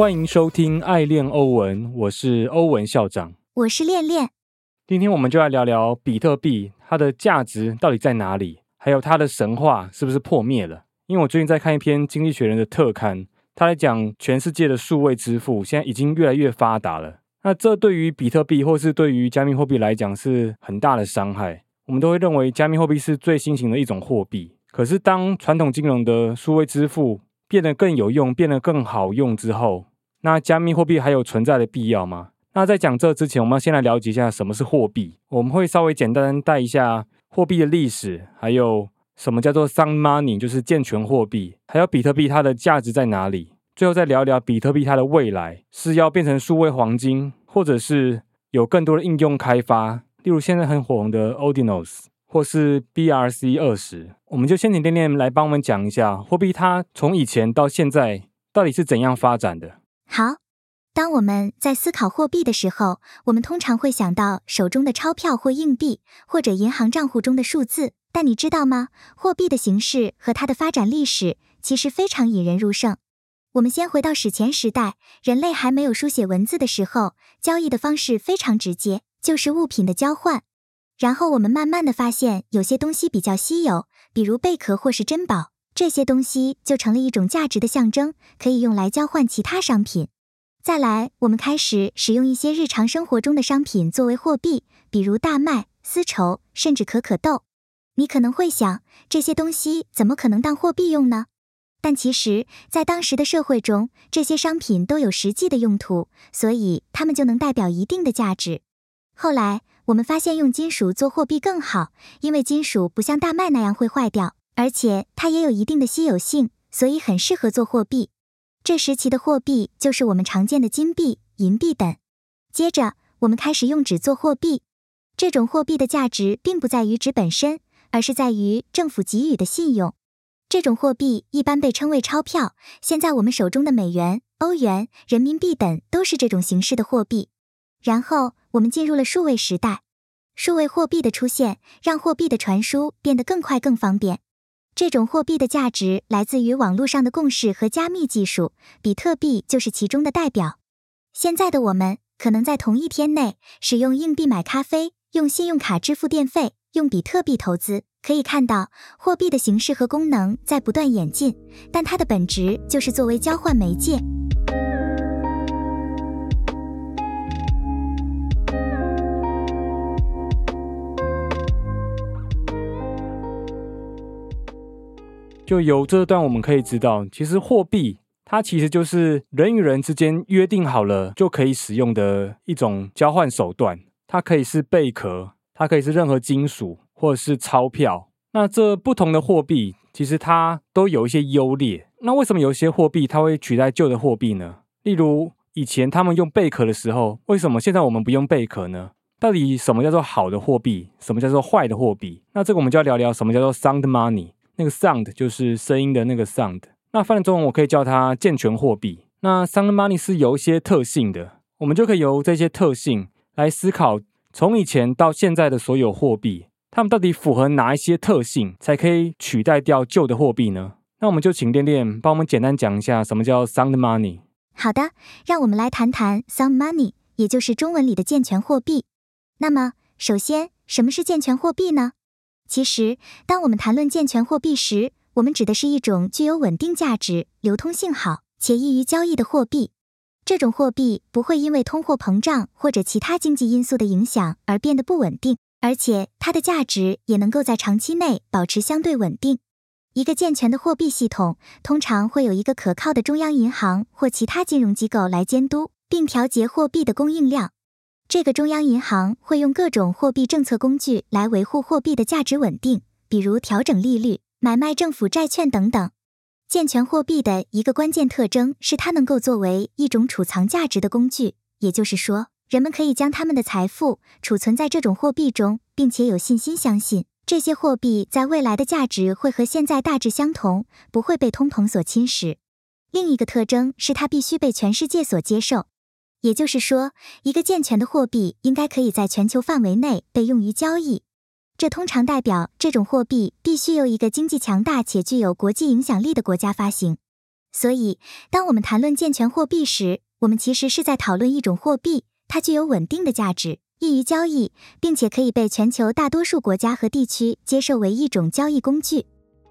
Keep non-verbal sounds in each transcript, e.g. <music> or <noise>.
欢迎收听《爱恋欧文》，我是欧文校长，我是恋恋。今天我们就来聊聊比特币，它的价值到底在哪里？还有它的神话是不是破灭了？因为我最近在看一篇《经济学人》的特刊，他来讲全世界的数位支付现在已经越来越发达了。那这对于比特币或是对于加密货币来讲是很大的伤害。我们都会认为加密货币是最新型的一种货币。可是当传统金融的数位支付变得更有用、变得更好用之后，那加密货币还有存在的必要吗？那在讲这之前，我们要先来了解一下什么是货币。我们会稍微简单带一下货币的历史，还有什么叫做 sound money，就是健全货币，还有比特币它的价值在哪里。最后再聊聊比特币它的未来是要变成数位黄金，或者是有更多的应用开发，例如现在很火红的 Odinos 或是 BRC 二十。我们就先请店店来帮我们讲一下货币它从以前到现在到底是怎样发展的。好，当我们在思考货币的时候，我们通常会想到手中的钞票或硬币，或者银行账户中的数字。但你知道吗？货币的形式和它的发展历史其实非常引人入胜。我们先回到史前时代，人类还没有书写文字的时候，交易的方式非常直接，就是物品的交换。然后我们慢慢的发现，有些东西比较稀有，比如贝壳或是珍宝，这些东西就成了一种价值的象征，可以用来交换其他商品。再来，我们开始使用一些日常生活中的商品作为货币，比如大麦、丝绸，甚至可可豆。你可能会想，这些东西怎么可能当货币用呢？但其实，在当时的社会中，这些商品都有实际的用途，所以它们就能代表一定的价值。后来，我们发现用金属做货币更好，因为金属不像大麦那样会坏掉，而且它也有一定的稀有性，所以很适合做货币。这时期的货币就是我们常见的金币、银币等。接着，我们开始用纸做货币。这种货币的价值并不在于纸本身，而是在于政府给予的信用。这种货币一般被称为钞票。现在我们手中的美元、欧元、人民币等都是这种形式的货币。然后我们进入了数位时代，数位货币的出现让货币的传输变得更快、更方便。这种货币的价值来自于网络上的共识和加密技术，比特币就是其中的代表。现在的我们可能在同一天内使用硬币买咖啡，用信用卡支付电费，用比特币投资。可以看到，货币的形式和功能在不断演进，但它的本质就是作为交换媒介。就由这段我们可以知道，其实货币它其实就是人与人之间约定好了就可以使用的一种交换手段。它可以是贝壳，它可以是任何金属。或者是钞票，那这不同的货币其实它都有一些优劣。那为什么有些货币它会取代旧的货币呢？例如以前他们用贝壳的时候，为什么现在我们不用贝壳呢？到底什么叫做好的货币，什么叫做坏的货币？那这个我们就要聊聊什么叫做 sound money。那个 sound 就是声音的那个 sound。那翻译中文我可以叫它健全货币。那 sound money 是有一些特性的，我们就可以由这些特性来思考，从以前到现在的所有货币。它们到底符合哪一些特性，才可以取代掉旧的货币呢？那我们就请练练帮我们简单讲一下什么叫 sound money。好的，让我们来谈谈 sound money，也就是中文里的健全货币。那么，首先，什么是健全货币呢？其实，当我们谈论健全货币时，我们指的是一种具有稳定价值、流通性好且易于交易的货币。这种货币不会因为通货膨胀或者其他经济因素的影响而变得不稳定。而且它的价值也能够在长期内保持相对稳定。一个健全的货币系统通常会有一个可靠的中央银行或其他金融机构来监督并调节货币的供应量。这个中央银行会用各种货币政策工具来维护货币的价值稳定，比如调整利率、买卖政府债券等等。健全货币的一个关键特征是它能够作为一种储藏价值的工具，也就是说。人们可以将他们的财富储存在这种货币中，并且有信心相信这些货币在未来的价值会和现在大致相同，不会被通膨所侵蚀。另一个特征是它必须被全世界所接受，也就是说，一个健全的货币应该可以在全球范围内被用于交易。这通常代表这种货币必须由一个经济强大且具有国际影响力的国家发行。所以，当我们谈论健全货币时，我们其实是在讨论一种货币，它具有稳定的价值，易于交易，并且可以被全球大多数国家和地区接受为一种交易工具。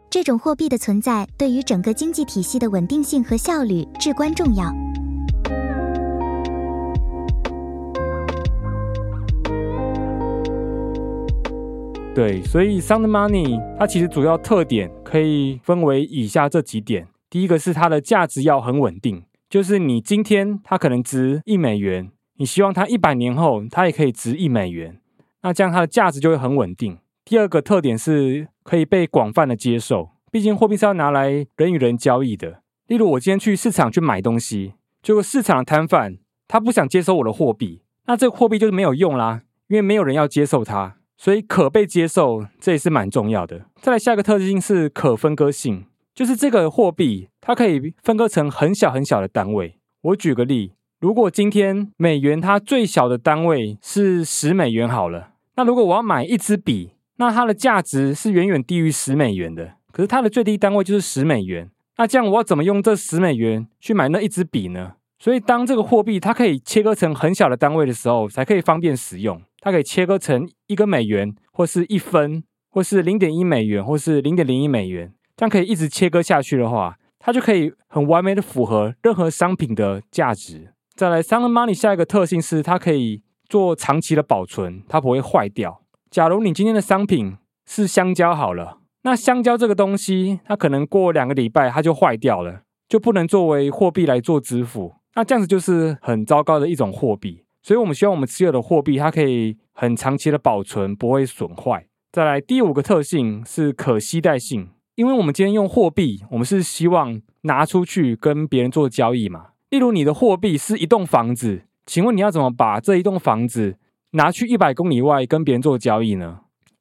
这种货币的存在对于整个经济体系的稳定性和效率至关重要。对，所以 sound money 它其实主要特点可以分为以下这几点。第一个是它的价值要很稳定，就是你今天它可能值一美元，你希望它一百年后它也可以值一美元，那这样它的价值就会很稳定。第二个特点是可以被广泛的接受，毕竟货币是要拿来人与人交易的。例如我今天去市场去买东西，结果市场的摊贩他不想接收我的货币，那这个货币就是没有用啦，因为没有人要接受它。所以可被接受，这也是蛮重要的。再来下一个特性是可分割性，就是这个货币它可以分割成很小很小的单位。我举个例，如果今天美元它最小的单位是十美元好了，那如果我要买一支笔，那它的价值是远远低于十美元的，可是它的最低单位就是十美元。那这样我要怎么用这十美元去买那一支笔呢？所以当这个货币它可以切割成很小的单位的时候，才可以方便使用。它可以切割成一个美元，或是一分，或是零点一美元，或是零点零一美元，这样可以一直切割下去的话，它就可以很完美的符合任何商品的价值。再来，Sound Money 下一个特性是它可以做长期的保存，它不会坏掉。假如你今天的商品是香蕉好了，那香蕉这个东西，它可能过两个礼拜它就坏掉了，就不能作为货币来做支付，那这样子就是很糟糕的一种货币。所以，我们希望我们持有的货币，它可以很长期的保存，不会损坏。再来，第五个特性是可携带性，因为我们今天用货币，我们是希望拿出去跟别人做交易嘛。例如，你的货币是一栋房子，请问你要怎么把这一栋房子拿去一百公里外跟别人做交易呢？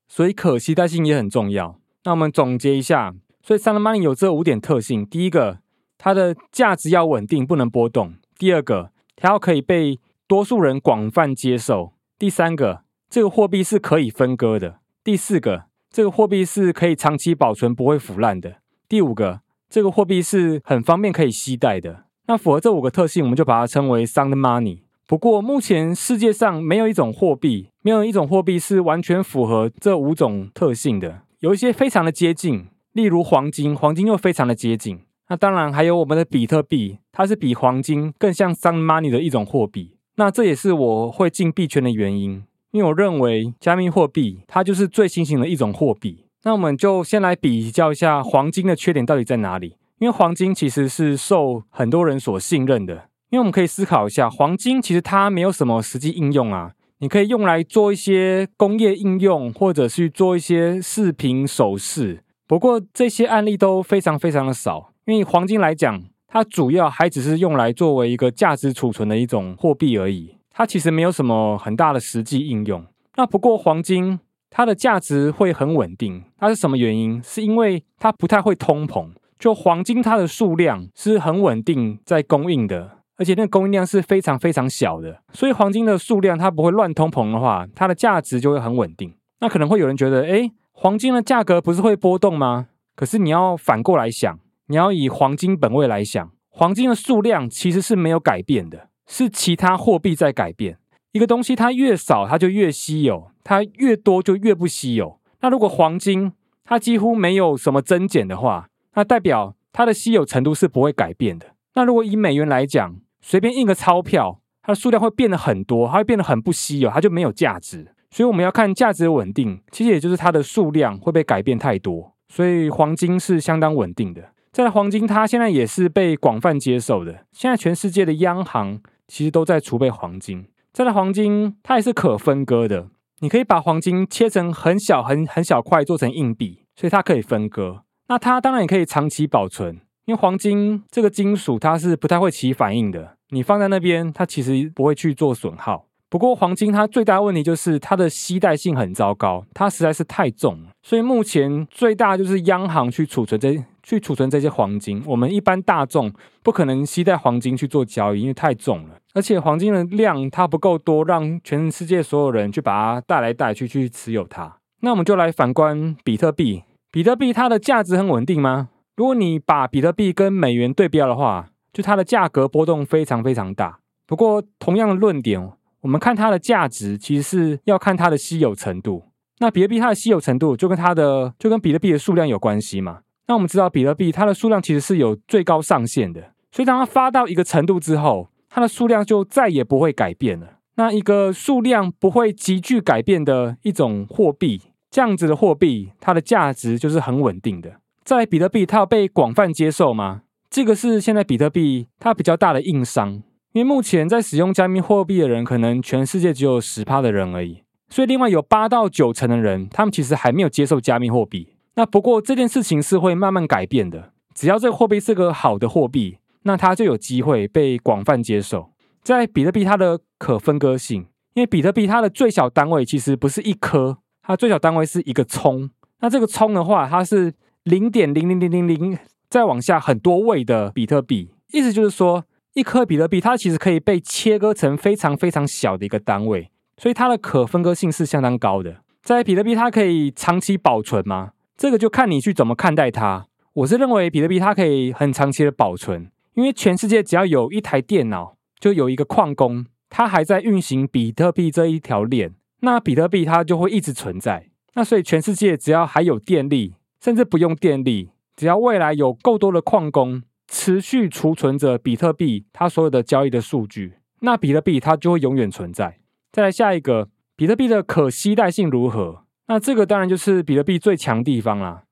所以，可携带性也很重要。那我们总结一下，所以 Sun Money 有这五点特性：第一个，它的价值要稳定，不能波动；第二个，它要可以被多数人广泛接受。第三个，这个货币是可以分割的。第四个，这个货币是可以长期保存，不会腐烂的。第五个，这个货币是很方便可以携带的。那符合这五个特性，我们就把它称为 sound money。不过，目前世界上没有一种货币，没有一种货币是完全符合这五种特性的。有一些非常的接近，例如黄金，黄金又非常的接近。那当然还有我们的比特币，它是比黄金更像 sound money 的一种货币。那这也是我会进币圈的原因，因为我认为加密货币它就是最新型的一种货币。那我们就先来比较一下黄金的缺点到底在哪里。因为黄金其实是受很多人所信任的，因为我们可以思考一下，黄金其实它没有什么实际应用啊。你可以用来做一些工业应用，或者是做一些饰品首饰。不过这些案例都非常非常的少，因为黄金来讲。它主要还只是用来作为一个价值储存的一种货币而已，它其实没有什么很大的实际应用。那不过黄金它的价值会很稳定，它是什么原因？是因为它不太会通膨，就黄金它的数量是很稳定在供应的，而且那供应量是非常非常小的，所以黄金的数量它不会乱通膨的话，它的价值就会很稳定。那可能会有人觉得，哎，黄金的价格不是会波动吗？可是你要反过来想。你要以黄金本位来想，黄金的数量其实是没有改变的，是其他货币在改变。一个东西它越少，它就越稀有；它越多，就越不稀有。那如果黄金它几乎没有什么增减的话，那代表它的稀有程度是不会改变的。那如果以美元来讲，随便印个钞票，它的数量会变得很多，它会变得很不稀有，它就没有价值。所以我们要看价值的稳定，其实也就是它的数量会被改变太多。所以黄金是相当稳定的。在黄金，它现在也是被广泛接受的。现在全世界的央行其实都在储备黄金。再来，黄金它也是可分割的，你可以把黄金切成很小、很很小块，做成硬币，所以它可以分割。那它当然也可以长期保存，因为黄金这个金属它是不太会起反应的，你放在那边，它其实不会去做损耗。不过，黄金它最大的问题就是它的携带性很糟糕，它实在是太重。所以目前最大就是央行去储存这去储存这些黄金，我们一般大众不可能携带黄金去做交易，因为太重了，而且黄金的量它不够多，让全世界所有人去把它带来带去去持有它。那我们就来反观比特币，比特币它的价值很稳定吗？如果你把比特币跟美元对标的话，就它的价格波动非常非常大。不过，同样的论点，我们看它的价值，其实是要看它的稀有程度。那比特币它的稀有程度，就跟它的就跟比特币的数量有关系嘛？那我们知道，比特币它的数量其实是有最高上限的，所以当它发到一个程度之后，它的数量就再也不会改变了。那一个数量不会急剧改变的一种货币，这样子的货币，它的价值就是很稳定的。在比特币，它要被广泛接受吗？这个是现在比特币它比较大的硬伤，因为目前在使用加密货币的人，可能全世界只有十趴的人而已，所以另外有八到九成的人，他们其实还没有接受加密货币。那不过这件事情是会慢慢改变的，只要这个货币是个好的货币，那它就有机会被广泛接受。在比特币，它的可分割性，因为比特币它的最小单位其实不是一颗，它最小单位是一个葱。那这个葱的话，它是。零点零零零零零，再往下很多位的比特币，意思就是说，一颗比特币它其实可以被切割成非常非常小的一个单位，所以它的可分割性是相当高的。在比特币，它可以长期保存吗？这个就看你去怎么看待它。我是认为比特币它可以很长期的保存，因为全世界只要有一台电脑，就有一个矿工，他还在运行比特币这一条链，那比特币它就会一直存在。那所以全世界只要还有电力。甚至不用电力，只要未来有够多的矿工持续储存着比特币，它所有的交易的数据，那比特币它就会永远存在。再来下一个，比特币的可携带性如何？那这个当然就是比特币最强地方啦，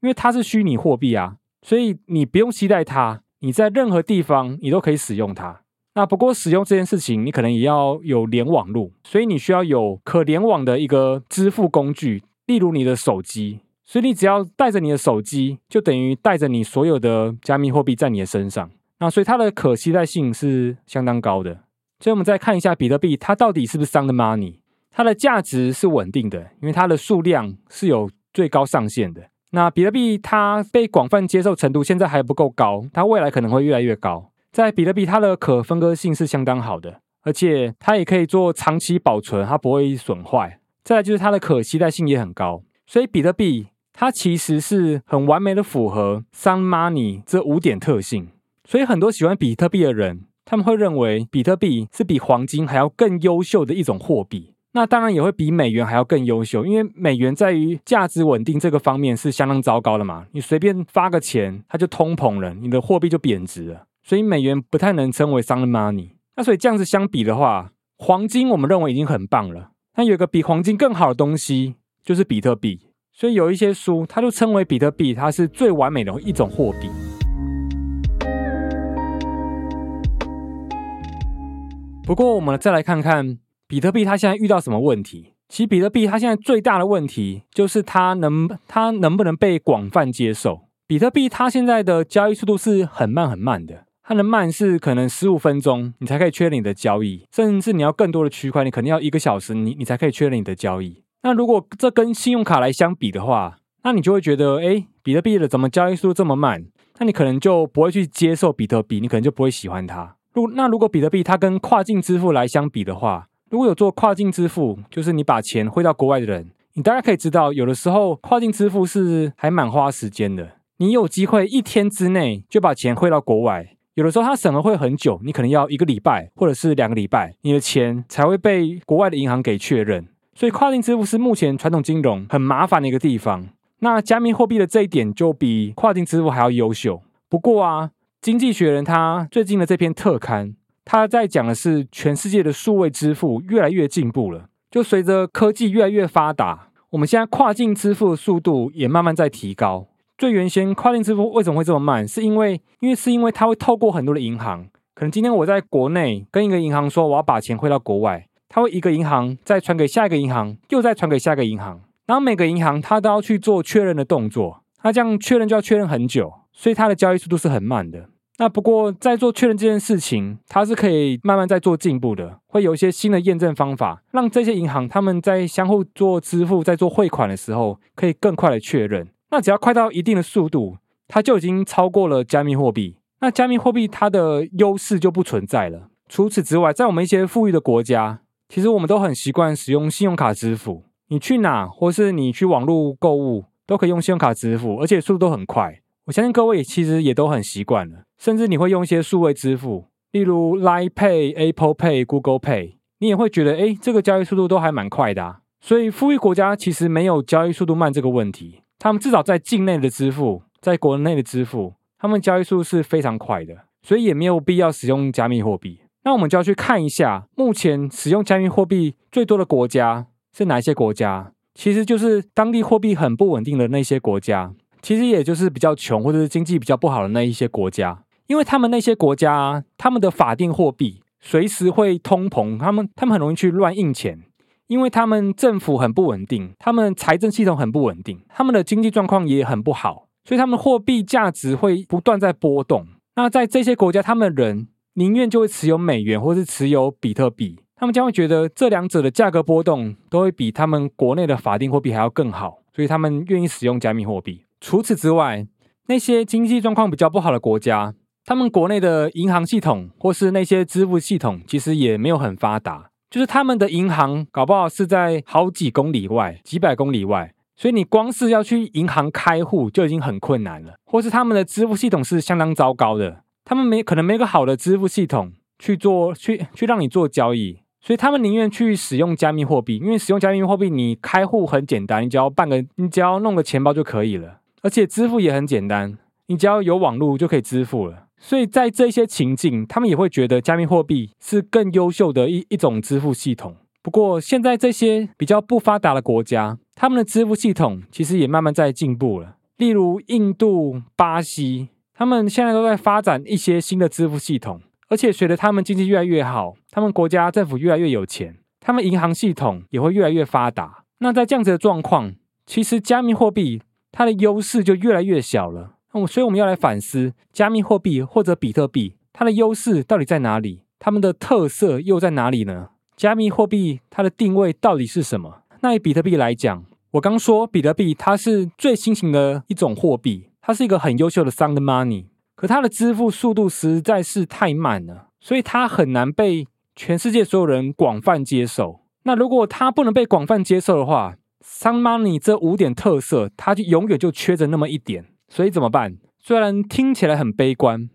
因为它是虚拟货币啊，所以你不用期待它，你在任何地方你都可以使用它。那不过使用这件事情，你可能也要有连网路，所以你需要有可联网的一个支付工具，例如你的手机。所以你只要带着你的手机，就等于带着你所有的加密货币在你的身上。那所以它的可携带性是相当高的。所以我们再看一下比特币，它到底是不是 sound money？它的价值是稳定的，因为它的数量是有最高上限的。那比特币它被广泛接受程度现在还不够高，它未来可能会越来越高。在比特币，它的可分割性是相当好的，而且它也可以做长期保存，它不会损坏。再来就是它的可携带性也很高，所以比特币。它其实是很完美的符合 Sun Money 这五点特性，所以很多喜欢比特币的人，他们会认为比特币是比黄金还要更优秀的一种货币。那当然也会比美元还要更优秀，因为美元在于价值稳定这个方面是相当糟糕的嘛。你随便发个钱，它就通膨了，你的货币就贬值了，所以美元不太能称为 Sun Money。那所以这样子相比的话，黄金我们认为已经很棒了。那有一个比黄金更好的东西，就是比特币。所以有一些书，它就称为比特币，它是最完美的一种货币。不过，我们再来看看比特币，它现在遇到什么问题？其实，比特币它现在最大的问题就是它能它能不能被广泛接受？比特币它现在的交易速度是很慢很慢的，它的慢是可能十五分钟你才可以确认你的交易，甚至你要更多的区块，你可能要一个小时，你你才可以确认你的交易。那如果这跟信用卡来相比的话，那你就会觉得，哎，比特币的怎么交易速度这么慢？那你可能就不会去接受比特币，你可能就不会喜欢它。如那如果比特币它跟跨境支付来相比的话，如果有做跨境支付，就是你把钱汇到国外的人，你大概可以知道，有的时候跨境支付是还蛮花时间的。你有机会一天之内就把钱汇到国外，有的时候它审核会很久，你可能要一个礼拜或者是两个礼拜，你的钱才会被国外的银行给确认。所以跨境支付是目前传统金融很麻烦的一个地方。那加密货币的这一点就比跨境支付还要优秀。不过啊，经济学人他最近的这篇特刊，他在讲的是全世界的数位支付越来越进步了。就随着科技越来越发达，我们现在跨境支付的速度也慢慢在提高。最原先跨境支付为什么会这么慢？是因为因为是因为它会透过很多的银行，可能今天我在国内跟一个银行说我要把钱汇到国外。它会一个银行再传给下一个银行，又再传给下一个银行，然后每个银行它都要去做确认的动作，它这样确认就要确认很久，所以它的交易速度是很慢的。那不过在做确认这件事情，它是可以慢慢在做进步的，会有一些新的验证方法，让这些银行他们在相互做支付、在做汇款的时候，可以更快的确认。那只要快到一定的速度，它就已经超过了加密货币。那加密货币它的优势就不存在了。除此之外，在我们一些富裕的国家。其实我们都很习惯使用信用卡支付，你去哪或是你去网络购物都可以用信用卡支付，而且速度都很快。我相信各位其实也都很习惯了，甚至你会用一些数位支付，例如 Line Pay、Apple Pay、Google Pay，你也会觉得，哎，这个交易速度都还蛮快的啊。所以富裕国家其实没有交易速度慢这个问题，他们至少在境内的支付，在国内的支付，他们交易速度是非常快的，所以也没有必要使用加密货币。那我们就要去看一下，目前使用加密货币最多的国家是哪些国家？其实就是当地货币很不稳定的那些国家，其实也就是比较穷或者是经济比较不好的那一些国家，因为他们那些国家，他们的法定货币随时会通膨，他们他们很容易去乱印钱，因为他们政府很不稳定，他们财政系统很不稳定，他们的经济状况也很不好，所以他们货币价值会不断在波动。那在这些国家，他们人。宁愿就会持有美元，或是持有比特币，他们将会觉得这两者的价格波动都会比他们国内的法定货币还要更好，所以他们愿意使用加密货币。除此之外，那些经济状况比较不好的国家，他们国内的银行系统或是那些支付系统其实也没有很发达，就是他们的银行搞不好是在好几公里外、几百公里外，所以你光是要去银行开户就已经很困难了，或是他们的支付系统是相当糟糕的。他们没可能没个好的支付系统去做去去让你做交易，所以他们宁愿去使用加密货币，因为使用加密货币你开户很简单，你只要办个你只要弄个钱包就可以了，而且支付也很简单，你只要有网络就可以支付了。所以在这些情境，他们也会觉得加密货币是更优秀的一一种支付系统。不过现在这些比较不发达的国家，他们的支付系统其实也慢慢在进步了，例如印度、巴西。他们现在都在发展一些新的支付系统，而且随着他们经济越来越好，他们国家政府越来越有钱，他们银行系统也会越来越发达。那在这样子的状况，其实加密货币它的优势就越来越小了。那我所以我们要来反思，加密货币或者比特币它的优势到底在哪里？它们的特色又在哪里呢？加密货币它的定位到底是什么？那以比特币来讲，我刚说比特币它是最新型的一种货币。它是一个很优秀的 sound money，可它的支付速度实在是太慢了，所以它很难被全世界所有人广泛接受。那如果它不能被广泛接受的话，sound money 这五点特色，它就永远就缺着那么一点。所以怎么办？虽然听起来很悲观，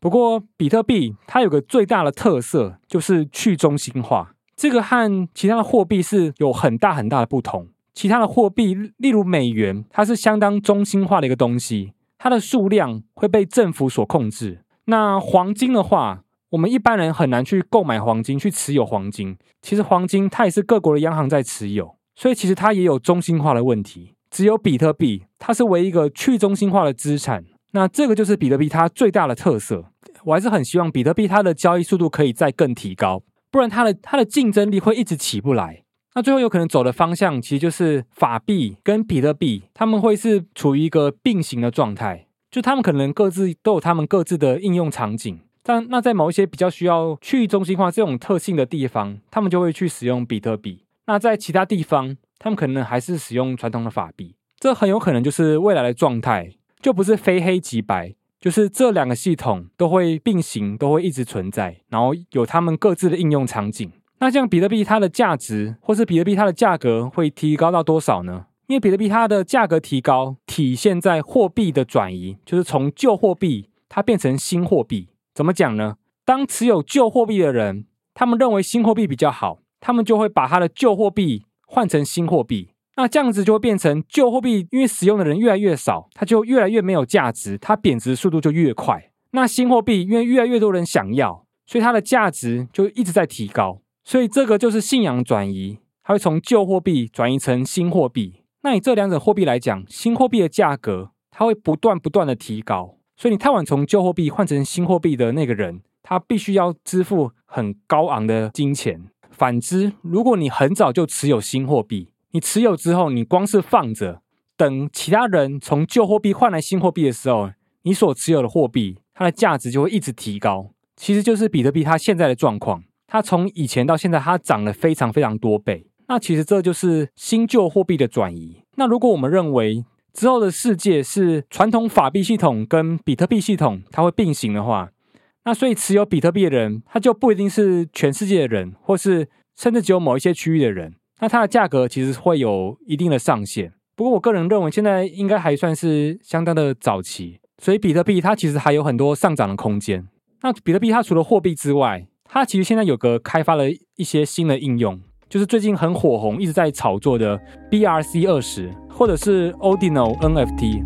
不过比特币它有个最大的特色就是去中心化，这个和其他的货币是有很大很大的不同。其他的货币，例如美元，它是相当中心化的一个东西。它的数量会被政府所控制。那黄金的话，我们一般人很难去购买黄金，去持有黄金。其实黄金它也是各国的央行在持有，所以其实它也有中心化的问题。只有比特币，它是唯一一个去中心化的资产。那这个就是比特币它最大的特色。我还是很希望比特币它的交易速度可以再更提高，不然它的它的竞争力会一直起不来。那最后有可能走的方向，其实就是法币跟比特币，他们会是处于一个并行的状态，就他们可能各自都有他们各自的应用场景。但那在某一些比较需要去中心化这种特性的地方，他们就会去使用比特币。那在其他地方，他们可能还是使用传统的法币。这很有可能就是未来的状态，就不是非黑即白，就是这两个系统都会并行，都会一直存在，然后有他们各自的应用场景。那这样比特币它的价值，或是比特币它的价格会提高到多少呢？因为比特币它的价格提高，体现在货币的转移，就是从旧货币它变成新货币。怎么讲呢？当持有旧货币的人，他们认为新货币比较好，他们就会把他的旧货币换成新货币。那这样子就会变成旧货币，因为使用的人越来越少，它就越来越没有价值，它贬值速度就越快。那新货币因为越来越多人想要，所以它的价值就一直在提高。所以这个就是信仰转移，它会从旧货币转移成新货币。那以这两种货币来讲，新货币的价格它会不断不断的提高。所以你太晚从旧货币换成新货币的那个人，他必须要支付很高昂的金钱。反之，如果你很早就持有新货币，你持有之后，你光是放着，等其他人从旧货币换来新货币的时候，你所持有的货币它的价值就会一直提高。其实就是比特币它现在的状况。它从以前到现在，它涨了非常非常多倍。那其实这就是新旧货币的转移。那如果我们认为之后的世界是传统法币系统跟比特币系统它会并行的话，那所以持有比特币的人，他就不一定是全世界的人，或是甚至只有某一些区域的人。那它的价格其实会有一定的上限。不过我个人认为，现在应该还算是相当的早期。所以比特币它其实还有很多上涨的空间。那比特币它除了货币之外，它其实现在有个开发了一些新的应用，就是最近很火红，一直在炒作的 BRC 二十，或者是 Ordinal NFT。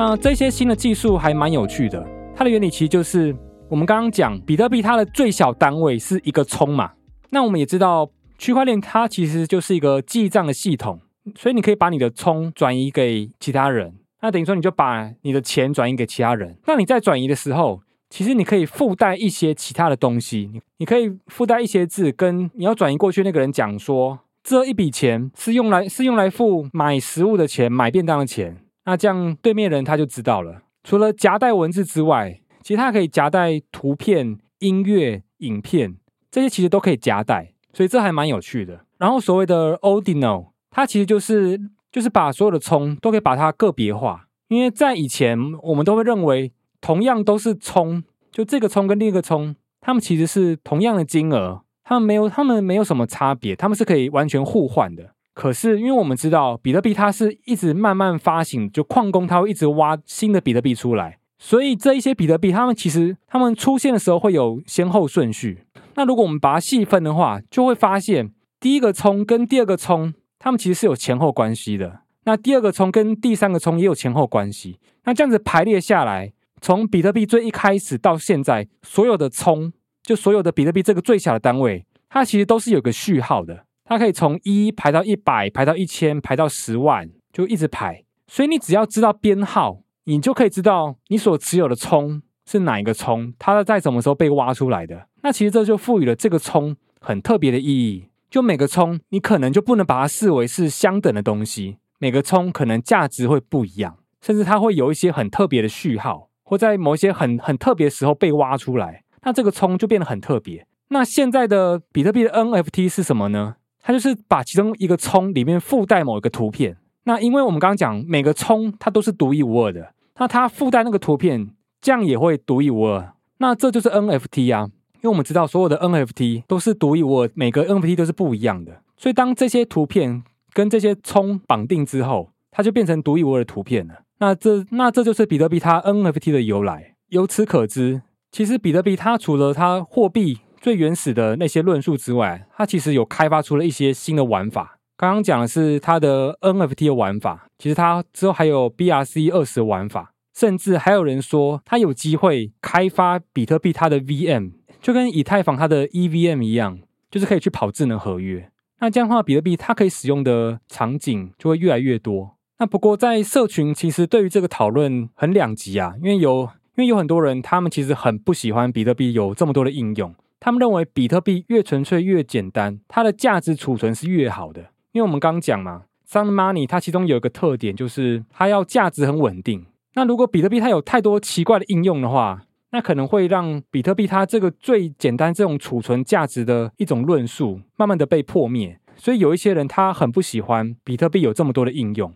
那这些新的技术还蛮有趣的，它的原理其实就是我们刚刚讲比特币它的最小单位是一个葱嘛。那我们也知道区块链它其实就是一个记账的系统，所以你可以把你的葱转移给其他人。那等于说，你就把你的钱转移给其他人。那你在转移的时候，其实你可以附带一些其他的东西。你你可以附带一些字，跟你要转移过去那个人讲说，这一笔钱是用来是用来付买食物的钱，买便当的钱。那这样对面人他就知道了。除了夹带文字之外，其实它可以夹带图片、音乐、影片，这些其实都可以夹带。所以这还蛮有趣的。然后所谓的 Ordinal，它其实就是。就是把所有的葱都可以把它个别化，因为在以前我们都会认为同样都是葱，就这个葱跟另一个葱，它们其实是同样的金额，它们没有它们没有什么差别，它们是可以完全互换的。可是因为我们知道比特币它是一直慢慢发行，就矿工它会一直挖新的比特币出来，所以这一些比特币它们其实它们出现的时候会有先后顺序。那如果我们把它细分的话，就会发现第一个冲跟第二个冲。它们其实是有前后关系的。那第二个冲跟第三个冲也有前后关系。那这样子排列下来，从比特币最一开始到现在，所有的冲，就所有的比特币这个最小的单位，它其实都是有个序号的。它可以从一排到一百，排到一千，排到十万，就一直排。所以你只要知道编号，你就可以知道你所持有的葱是哪一个葱，它在什么时候被挖出来的。那其实这就赋予了这个葱很特别的意义。就每个葱，你可能就不能把它视为是相等的东西。每个葱可能价值会不一样，甚至它会有一些很特别的序号，或在某一些很 <laughs> 很特别的时候被挖出来。那这个葱就变得很特别。那现在的比特币的 NFT 是什么呢？它就是把其中一个葱里面附带某一个图片。那因为我们刚刚讲每个葱它都是独一无二的，那它附带那个图片，这样也会独一无二。那这就是 NFT 啊。因为我们知道所有的 NFT 都是独一无二，每个 NFT 都是不一样的，所以当这些图片跟这些葱绑定之后，它就变成独一无二的图片了。那这那这就是比特币它 NFT 的由来。由此可知，其实比特币它除了它货币最原始的那些论述之外，它其实有开发出了一些新的玩法。刚刚讲的是它的 NFT 的玩法，其实它之后还有 BRC 二十玩法，甚至还有人说它有机会开发比特币它的 VM。就跟以太坊它的 EVM 一样，就是可以去跑智能合约。那这样的话，比特币它可以使用的场景就会越来越多。那不过在社群其实对于这个讨论很两极啊，因为有因为有很多人他们其实很不喜欢比特币有这么多的应用，他们认为比特币越纯粹越简单，它的价值储存是越好的。因为我们刚讲嘛，Sound Money 它其中有一个特点就是它要价值很稳定。那如果比特币它有太多奇怪的应用的话，那可能会让比特币它这个最简单这种储存价值的一种论述，慢慢的被破灭。所以有一些人他很不喜欢比特币有这么多的应用，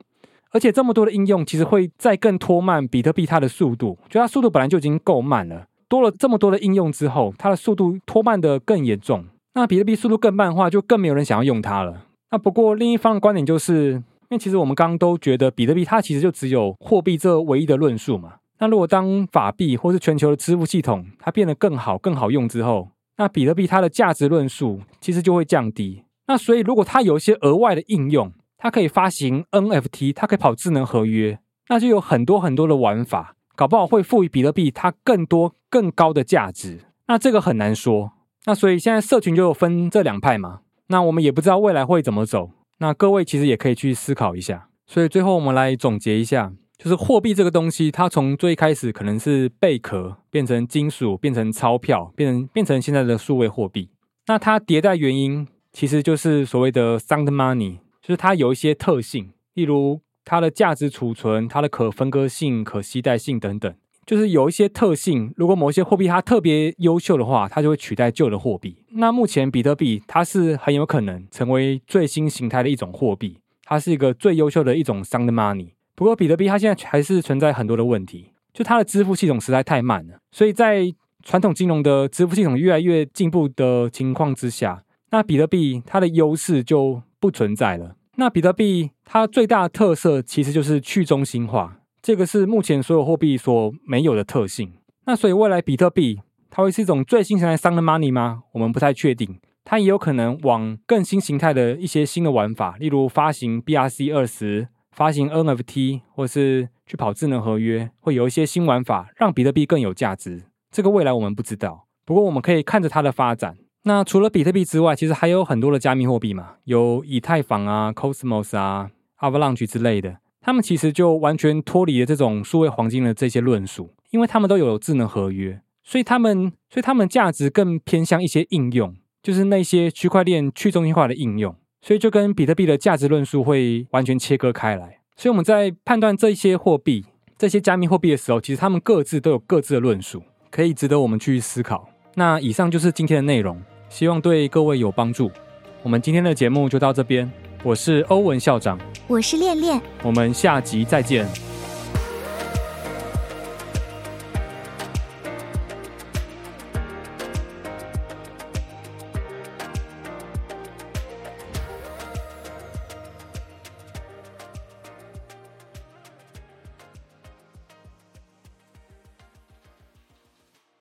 而且这么多的应用其实会再更拖慢比特币它的速度。就它速度本来就已经够慢了，多了这么多的应用之后，它的速度拖慢的更严重。那比特币速度更慢的话，就更没有人想要用它了。那不过另一方的观点就是，因为其实我们刚刚都觉得比特币它其实就只有货币这唯一的论述嘛。那如果当法币或是全球的支付系统它变得更好、更好用之后，那比特币它的价值论述其实就会降低。那所以如果它有一些额外的应用，它可以发行 NFT，它可以跑智能合约，那就有很多很多的玩法，搞不好会赋予比特币它更多、更高的价值。那这个很难说。那所以现在社群就有分这两派嘛。那我们也不知道未来会怎么走。那各位其实也可以去思考一下。所以最后我们来总结一下。就是货币这个东西，它从最开始可能是贝壳，变成金属，变成钞票，变成变成现在的数位货币。那它迭代原因其实就是所谓的 sound money，就是它有一些特性，例如它的价值储存、它的可分割性、可携带性等等，就是有一些特性。如果某些货币它特别优秀的话，它就会取代旧的货币。那目前比特币它是很有可能成为最新形态的一种货币，它是一个最优秀的一种 sound money。不过，比特币它现在还是存在很多的问题，就它的支付系统实在太慢了。所以在传统金融的支付系统越来越进步的情况之下，那比特币它的优势就不存在了。那比特币它最大的特色其实就是去中心化，这个是目前所有货币所没有的特性。那所以未来比特币它会是一种最新形态的 money 吗？我们不太确定。它也有可能往更新形态的一些新的玩法，例如发行 BRC 二十、发行 NFT，或是去跑智能合约，会有一些新玩法让比特币更有价值。这个未来我们不知道，不过我们可以看着它的发展。那除了比特币之外，其实还有很多的加密货币嘛，有以太坊啊、Cosmos 啊、Avalanche 之类的，他们其实就完全脱离了这种数位黄金的这些论述，因为他们都有智能合约，所以他们所以他们价值更偏向一些应用，就是那些区块链去中心化的应用，所以就跟比特币的价值论述会完全切割开来。所以我们在判断这些货币、这些加密货币的时候，其实他们各自都有各自的论述，可以值得我们去思考。那以上就是今天的内容。希望对各位有帮助。我们今天的节目就到这边。我是欧文校长，我是恋恋，我们下集再见。